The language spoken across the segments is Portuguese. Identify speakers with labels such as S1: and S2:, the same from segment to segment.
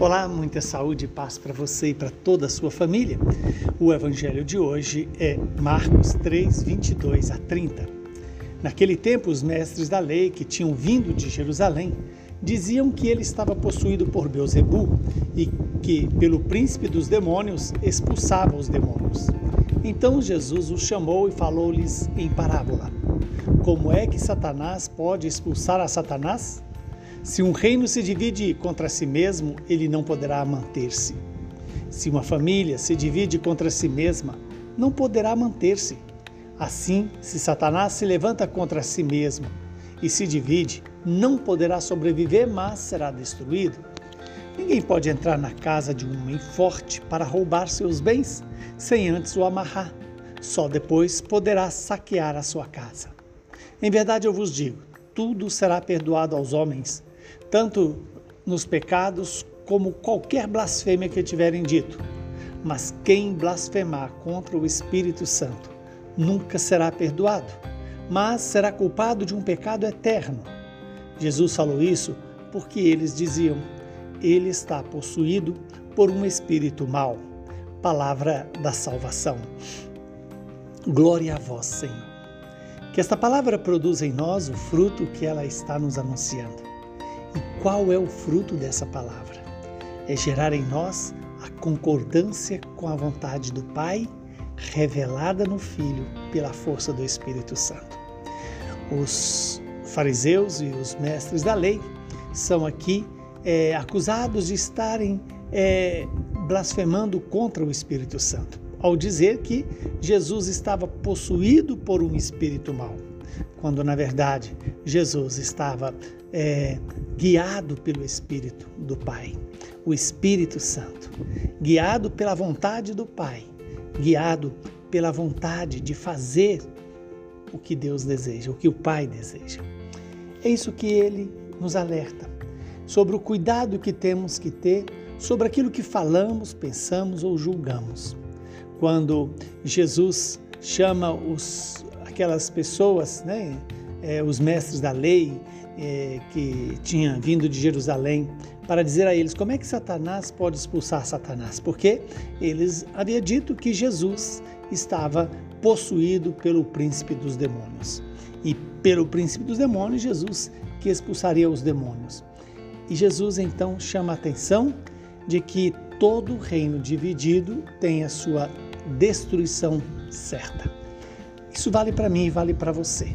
S1: Olá, muita saúde e paz para você e para toda a sua família. O evangelho de hoje é Marcos 3, 22 a 30. Naquele tempo, os mestres da lei que tinham vindo de Jerusalém diziam que ele estava possuído por Beuzebu e que, pelo príncipe dos demônios, expulsava os demônios. Então Jesus os chamou e falou-lhes em parábola: Como é que Satanás pode expulsar a Satanás? Se um reino se divide contra si mesmo, ele não poderá manter-se. Se uma família se divide contra si mesma, não poderá manter-se. Assim, se Satanás se levanta contra si mesmo e se divide, não poderá sobreviver, mas será destruído. Ninguém pode entrar na casa de um homem forte para roubar seus bens sem antes o amarrar. Só depois poderá saquear a sua casa. Em verdade eu vos digo: tudo será perdoado aos homens, tanto nos pecados como qualquer blasfêmia que tiverem dito. Mas quem blasfemar contra o Espírito Santo nunca será perdoado, mas será culpado de um pecado eterno. Jesus falou isso porque eles diziam: ele está possuído por um espírito mau. Palavra da salvação. Glória a vós, Senhor. Que esta palavra produza em nós o fruto que ela está nos anunciando. E qual é o fruto dessa palavra? É gerar em nós a concordância com a vontade do Pai, revelada no Filho pela força do Espírito Santo. Os fariseus e os mestres da lei são aqui é, acusados de estarem é, blasfemando contra o Espírito Santo, ao dizer que Jesus estava possuído por um espírito mau, quando na verdade Jesus estava é, guiado pelo Espírito do Pai, o Espírito Santo, guiado pela vontade do Pai, guiado pela vontade de fazer o que Deus deseja, o que o Pai deseja. É isso que ele nos alerta sobre o cuidado que temos que ter sobre aquilo que falamos, pensamos ou julgamos. Quando Jesus chama os, aquelas pessoas, né, é, os mestres da lei, é, que tinha vindo de Jerusalém para dizer a eles como é que Satanás pode expulsar Satanás, porque eles haviam dito que Jesus estava possuído pelo príncipe dos demônios. E pelo príncipe dos demônios, Jesus que expulsaria os demônios. E Jesus então chama a atenção de que todo reino dividido tem a sua destruição certa. Isso vale para mim e vale para você.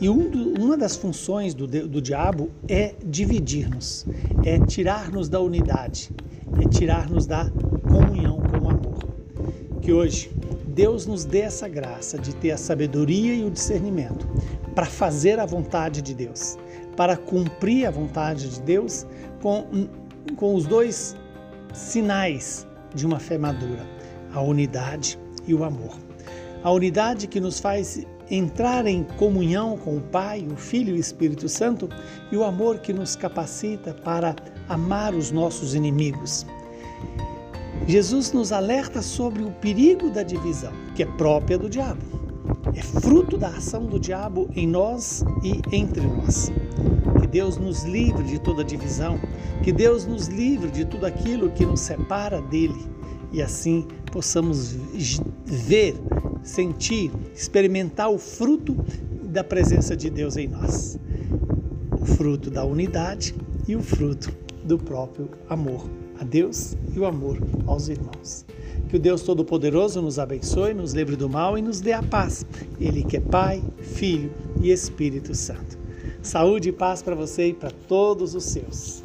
S1: E um do, uma das funções do, do diabo é dividir-nos, é tirar-nos da unidade, é tirar-nos da comunhão com o amor. Que hoje Deus nos dê essa graça de ter a sabedoria e o discernimento para fazer a vontade de Deus, para cumprir a vontade de Deus com, com os dois sinais de uma fé madura: a unidade e o amor. A unidade que nos faz entrar em comunhão com o Pai, o Filho e o Espírito Santo e o amor que nos capacita para amar os nossos inimigos. Jesus nos alerta sobre o perigo da divisão, que é própria do diabo. É fruto da ação do diabo em nós e entre nós. Que Deus nos livre de toda divisão, que Deus nos livre de tudo aquilo que nos separa dele e assim possamos ver sentir, experimentar o fruto da presença de Deus em nós. O fruto da unidade e o fruto do próprio amor a Deus e o amor aos irmãos. Que o Deus Todo-Poderoso nos abençoe, nos livre do mal e nos dê a paz. Ele que é Pai, Filho e Espírito Santo. Saúde e paz para você e para todos os seus.